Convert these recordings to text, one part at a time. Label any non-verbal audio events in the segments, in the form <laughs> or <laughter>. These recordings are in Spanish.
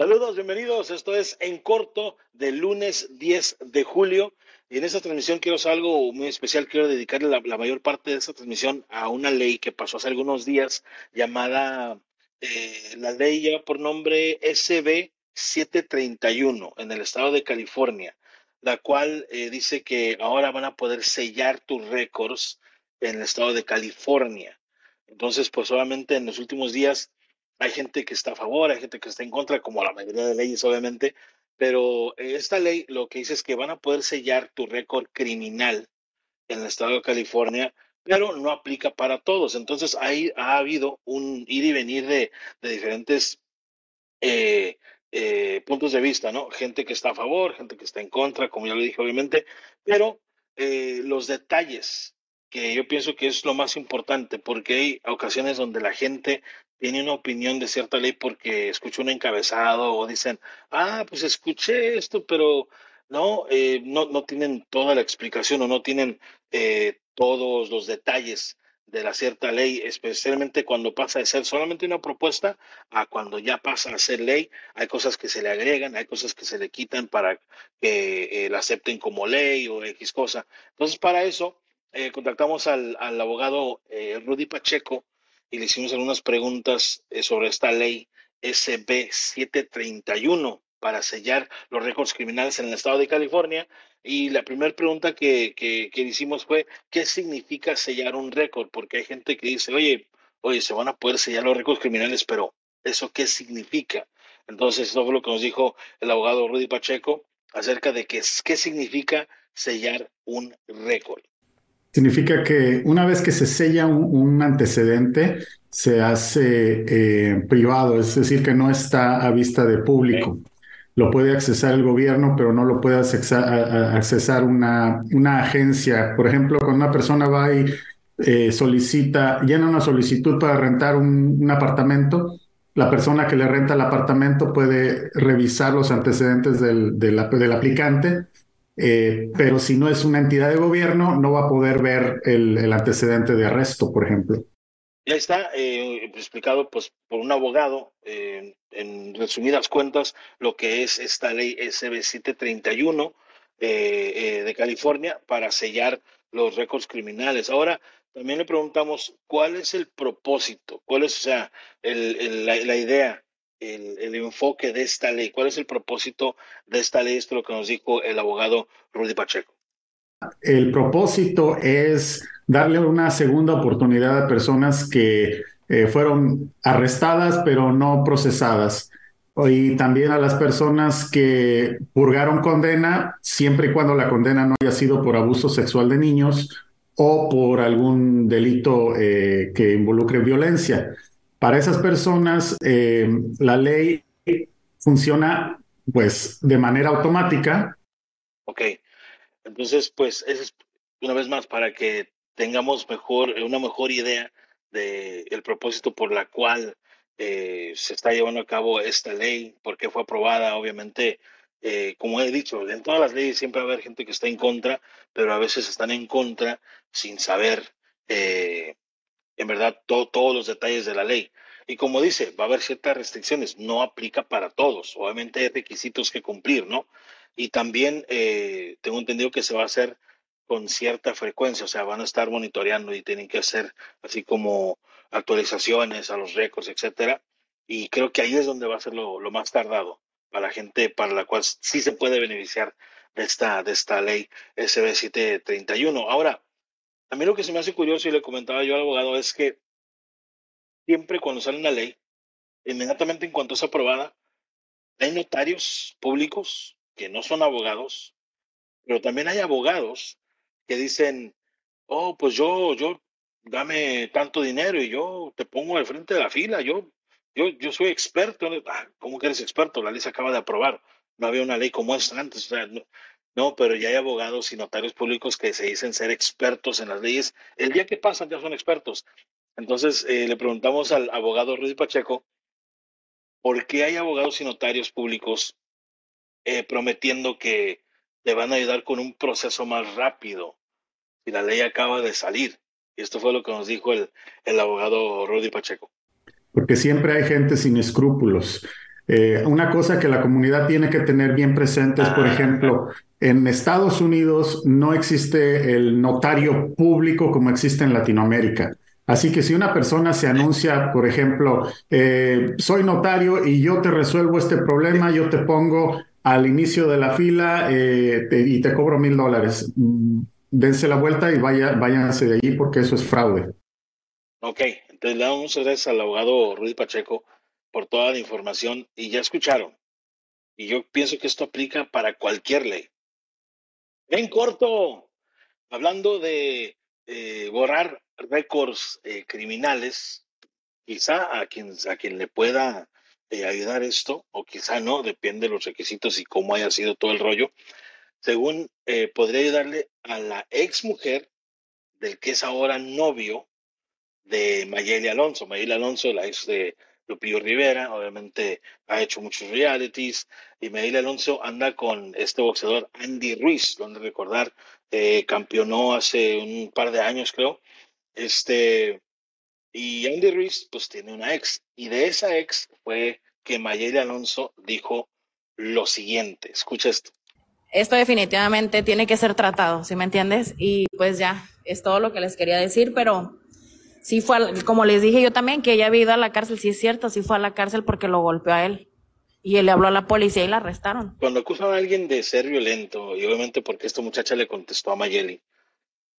Saludos, bienvenidos. Esto es En Corto del lunes 10 de julio. Y en esta transmisión quiero hacer algo muy especial. Quiero dedicarle la, mayor parte de esta transmisión a una ley que pasó hace algunos días llamada eh, la ley lleva por nombre SB 731 en el estado de California, la cual eh, dice que ahora van a poder sellar tus récords en el estado de California. Entonces, pues obviamente en los últimos días hay gente que está a favor, hay gente que está en contra, como la mayoría de leyes, obviamente, pero esta ley lo que dice es que van a poder sellar tu récord criminal en el estado de California, pero no aplica para todos. Entonces, ahí ha habido un ir y venir de, diferentes eh, eh, puntos de vista, ¿no? Gente que está a favor, gente que está en contra, como ya lo dije, obviamente, pero eh, los detalles que yo pienso que es lo más importante, porque hay ocasiones donde la gente tiene una opinión de cierta ley porque escuchó un encabezado o dicen, ah, pues escuché esto, pero no, eh, no, no tienen toda la explicación o no tienen eh, todos los detalles de la cierta ley, especialmente cuando pasa de ser solamente una propuesta a cuando ya pasa a ser ley, hay cosas que se le agregan, hay cosas que se le quitan para que eh, la acepten como ley o X cosa. Entonces, para eso, contactamos al, al abogado Rudy Pacheco, y le hicimos algunas preguntas eh, sobre esta ley SB 731 para sellar los récords criminales en el estado de California. Y la primera pregunta que, que, hicimos fue, ¿qué significa sellar un récord? Porque hay gente que dice, oye, oye, se van a poder sellar los récords criminales, pero ¿eso qué significa? Entonces, eso fue lo que nos dijo el abogado Rudy Pacheco acerca de qué, qué significa sellar un récord. Significa que una vez que se sella un, antecedente, se hace eh, privado, es decir, que no está a vista de público. Lo puede accesar el gobierno, pero no lo puede accesar, una, una agencia. Por ejemplo, cuando una persona va y eh, solicita, llena una solicitud para rentar un, apartamento, la persona que le renta el apartamento puede revisar los antecedentes del, del aplicante eh, pero si no es una entidad de gobierno, no va a poder ver el, antecedente de arresto, por ejemplo. Ya está eh, explicado pues, por un abogado, eh, en resumidas cuentas, lo que es esta ley SB 731 de California para sellar los récords criminales. Ahora, también le preguntamos cuál es el propósito, cuál es, o sea, la idea el, enfoque de esta ley? ¿Cuál es el propósito de esta ley? Esto es lo que nos dijo el abogado Rudy Pacheco. El propósito es darle una segunda oportunidad a personas que eh, fueron arrestadas pero no procesadas. Y también a las personas que purgaron condena, siempre y cuando la condena no haya sido por abuso sexual de niños o por algún delito eh, que involucre violencia. Para esas personas, eh, la ley funciona pues de manera automática. Ok, entonces pues es una vez más para que tengamos mejor, una mejor idea del propósito por la cual eh, se está llevando a cabo esta ley, por qué fue aprobada, obviamente, eh, como he dicho, en todas las leyes siempre va a haber gente que está en contra, pero a veces están en contra sin saber en verdad todos los detalles de la ley. Y como dice, va a haber ciertas restricciones, no aplica para todos, obviamente hay requisitos que cumplir, ¿no? Y también eh, tengo entendido que se va a hacer con cierta frecuencia, o sea, van a estar monitoreando y tienen que hacer así como actualizaciones a los récords, etcétera. Y creo que ahí es donde va a ser lo, lo más tardado para la gente para la cual sí se puede beneficiar de esta, de esta ley SB 731. Ahora, a mí lo que se me hace curioso y le comentaba yo al abogado es que siempre cuando sale una ley, inmediatamente en cuanto es aprobada, hay notarios públicos que no son abogados, pero también hay abogados que dicen, oh, pues yo, yo, dame tanto dinero y yo te pongo al frente de la fila, yo, yo, yo soy experto. Ah, ¿Cómo que eres experto? La ley se acaba de aprobar. No había una ley como esta antes. O sea, no, no, pero ya hay abogados y notarios públicos que se dicen ser expertos en las leyes. El día que pasan ya son expertos. Entonces eh, le preguntamos al abogado Rudy Pacheco por qué hay abogados y notarios públicos eh, prometiendo que te van a ayudar con un proceso más rápido si la ley acaba de salir. Y esto fue lo que nos dijo el, el abogado Rudy Pacheco. Porque siempre hay gente sin escrúpulos Eh, una cosa que la comunidad tiene que tener bien presente es, por ah. ejemplo, en Estados Unidos no existe el notario público como existe en Latinoamérica. Así que si una persona se anuncia, por ejemplo, eh, soy notario y yo te resuelvo este problema, yo te pongo al inicio de la fila eh, y te cobro mil dólares. Mm, dense la vuelta y vaya, váyanse de allí porque eso es fraude. Ok, entonces le damos gracias al abogado Ruiz Pacheco por toda la información y ya escucharon. Y yo pienso que esto aplica para cualquier ley. En corto, hablando de eh, borrar récords eh, criminales, quizá a quien, a quien le pueda eh, ayudar esto, o quizá no, depende de los requisitos y cómo haya sido todo el rollo, según podría ayudarle a la ex mujer del que es ahora novio de Mayeli Alonso. Mayeli Alonso, la ex de Lupillo Rivera, obviamente ha hecho muchos realities, y Mayeli Alonso anda con este boxeador Andy Ruiz, donde recordar, eh, campeonó hace un par de años, creo. Este, y Andy Ruiz, pues tiene una ex, y de esa ex fue que Mayeli Alonso dijo lo siguiente, escucha esto. Esto definitivamente tiene que ser tratado, ¿sí me entiendes? Y pues ya, es todo lo que les quería decir, pero sí fue, como les dije yo también, que ella había ido a la cárcel, sí es cierto, sí fue a la cárcel porque lo golpeó a él. Y él le habló a la policía y la arrestaron. Cuando acusan a alguien de ser violento, y obviamente porque esta muchacha le contestó a Mayeli,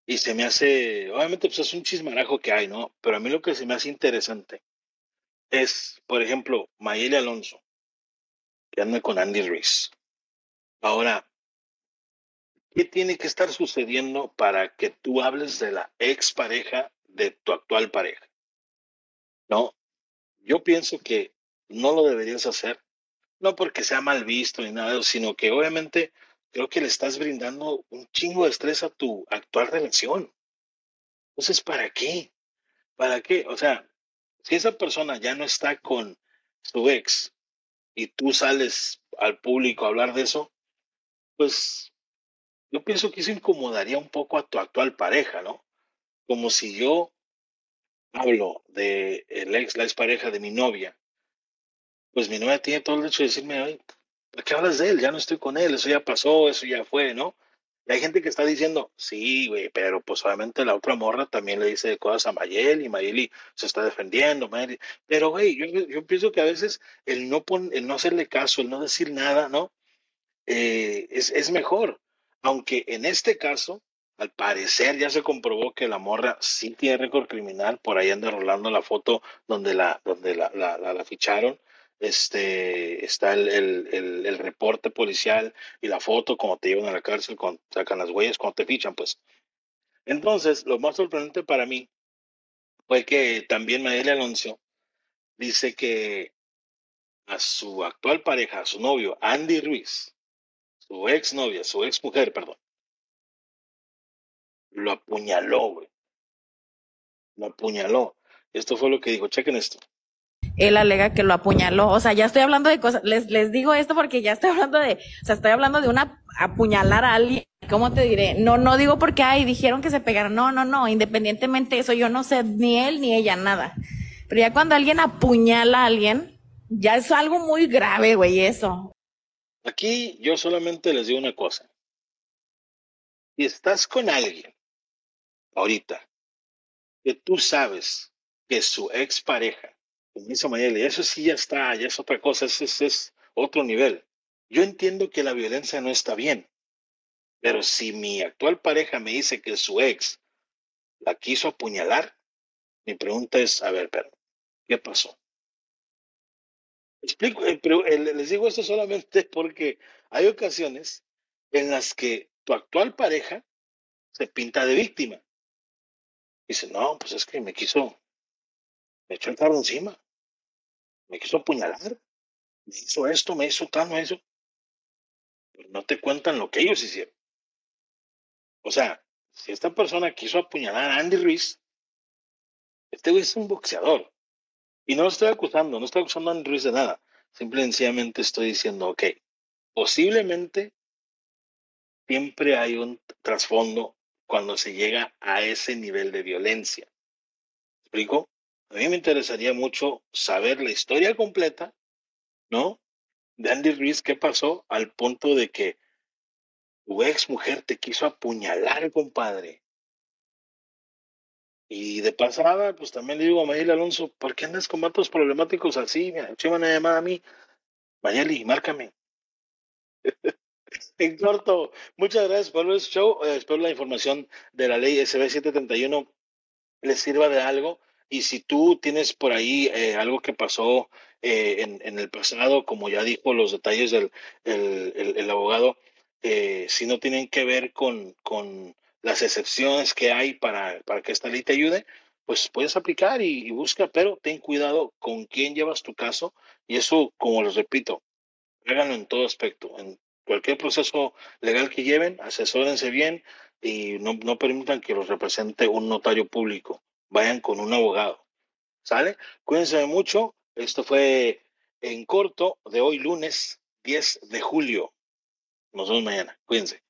y se me hace, obviamente pues es un chismarajo que hay, ¿no? Pero a mí lo que se me hace interesante es, por ejemplo, Mayeli Alonso, que anda con Andy Ruiz. Ahora, ¿qué tiene que estar sucediendo para que tú hables de la expareja de tu actual pareja. No, yo pienso que no lo deberías hacer, no porque sea mal visto ni nada, sino que obviamente creo que le estás brindando un chingo de estrés a tu actual relación. Entonces, ¿para qué? ¿Para qué? O sea, si esa persona ya no está con su ex y tú sales al público a hablar de eso, pues yo pienso que eso incomodaría un poco a tu actual pareja, ¿no? Como si yo hablo de el ex, la pareja de mi novia, pues mi novia tiene todo el derecho de decirme, ¿por qué hablas de él? Ya no estoy con él, eso ya pasó, eso ya fue, ¿no? Y hay gente que está diciendo, sí, güey, pero pues obviamente la otra morra también le dice cosas a Mayeli y Mayeli se está defendiendo. Pero, güey, yo, yo, pienso que a veces el no, pon, el no hacerle caso, el no decir nada, ¿no? Eh, es, es mejor. Aunque en este caso, al parecer ya se comprobó que la morra sí tiene récord criminal. Por ahí anda rolando la foto donde la, donde la, la, ficharon. Este, está el, el, el, reporte policial y la foto cuando te llevan a la cárcel, cuando sacan las huellas, cuando te fichan, pues. Entonces, lo más sorprendente para mí fue que también Madeleine Alonso dice que a su actual pareja, a su novio, Andy Ruiz, su ex novia, su ex mujer, perdón, lo apuñaló, güey. Lo apuñaló. Esto fue lo que dijo, chequen esto. Él alega que lo apuñaló. O sea, ya estoy hablando de cosas. Les, les digo esto porque ya estoy hablando de, o sea, estoy hablando de una apuñalar a alguien. ¿Cómo te diré? No, no digo porque, ay, dijeron que se pegaron. No, no, no. Independientemente de eso, yo no sé ni él ni ella nada. Pero ya cuando alguien apuñala a alguien, ya es algo muy grave, güey, eso. Aquí yo solamente les digo una cosa. Si estás con alguien ahorita, que tú sabes que su expareja, como dice Mayeli, eso sí ya está, ya es otra cosa, ese, es otro nivel. Yo entiendo que la violencia no está bien, pero si mi actual pareja me dice que su ex la quiso apuñalar, mi pregunta es, a ver, pero, ¿qué pasó? Explico, eh, eh, les digo esto solamente <laughs> porque hay ocasiones en las que tu actual pareja se pinta de víctima. Dice, no, pues es que me quiso, me echó el carro encima, me quiso apuñalar, me hizo esto, me hizo tal, me hizo. No te cuentan lo que ellos hicieron. O sea, si esta persona quiso apuñalar a Andy Ruiz, este güey es un boxeador. Y no lo estoy acusando, no estoy acusando a Andy Ruiz de nada. Simple y sencillamente estoy diciendo, ok, posiblemente siempre hay un trasfondo cuando se llega a ese nivel de violencia. ¿Me explico? A mí me interesaría mucho saber la historia completa, ¿no? de Andy Ruiz, ¿qué pasó? Al punto de que tu ex mujer te quiso apuñalar, compadre. Y de pasada, pues también le digo a Mayeli Alonso, ¿por qué andas con vatos problemáticos así? Mira, una llamada a mí. Mayeli, márcame. <laughs> en muchas gracias por el show. Eh, espero la información de la ley SB 731 les sirva de algo. Y si tú tienes por ahí eh, algo que pasó eh, en, el pasado, como ya dijo los detalles del el, abogado, si no tienen que ver con, con las excepciones que hay para, para, que esta ley te ayude, pues puedes aplicar y, y, busca, pero ten cuidado con quién llevas tu caso. Y eso, como les repito, háganlo en todo aspecto, en cualquier proceso legal que lleven, asesórense bien y no, no permitan que los represente un notario público. Vayan con un abogado. ¿Sale? Cuídense mucho. Esto fue en corto de hoy lunes 10 de julio. Nos vemos mañana. Cuídense.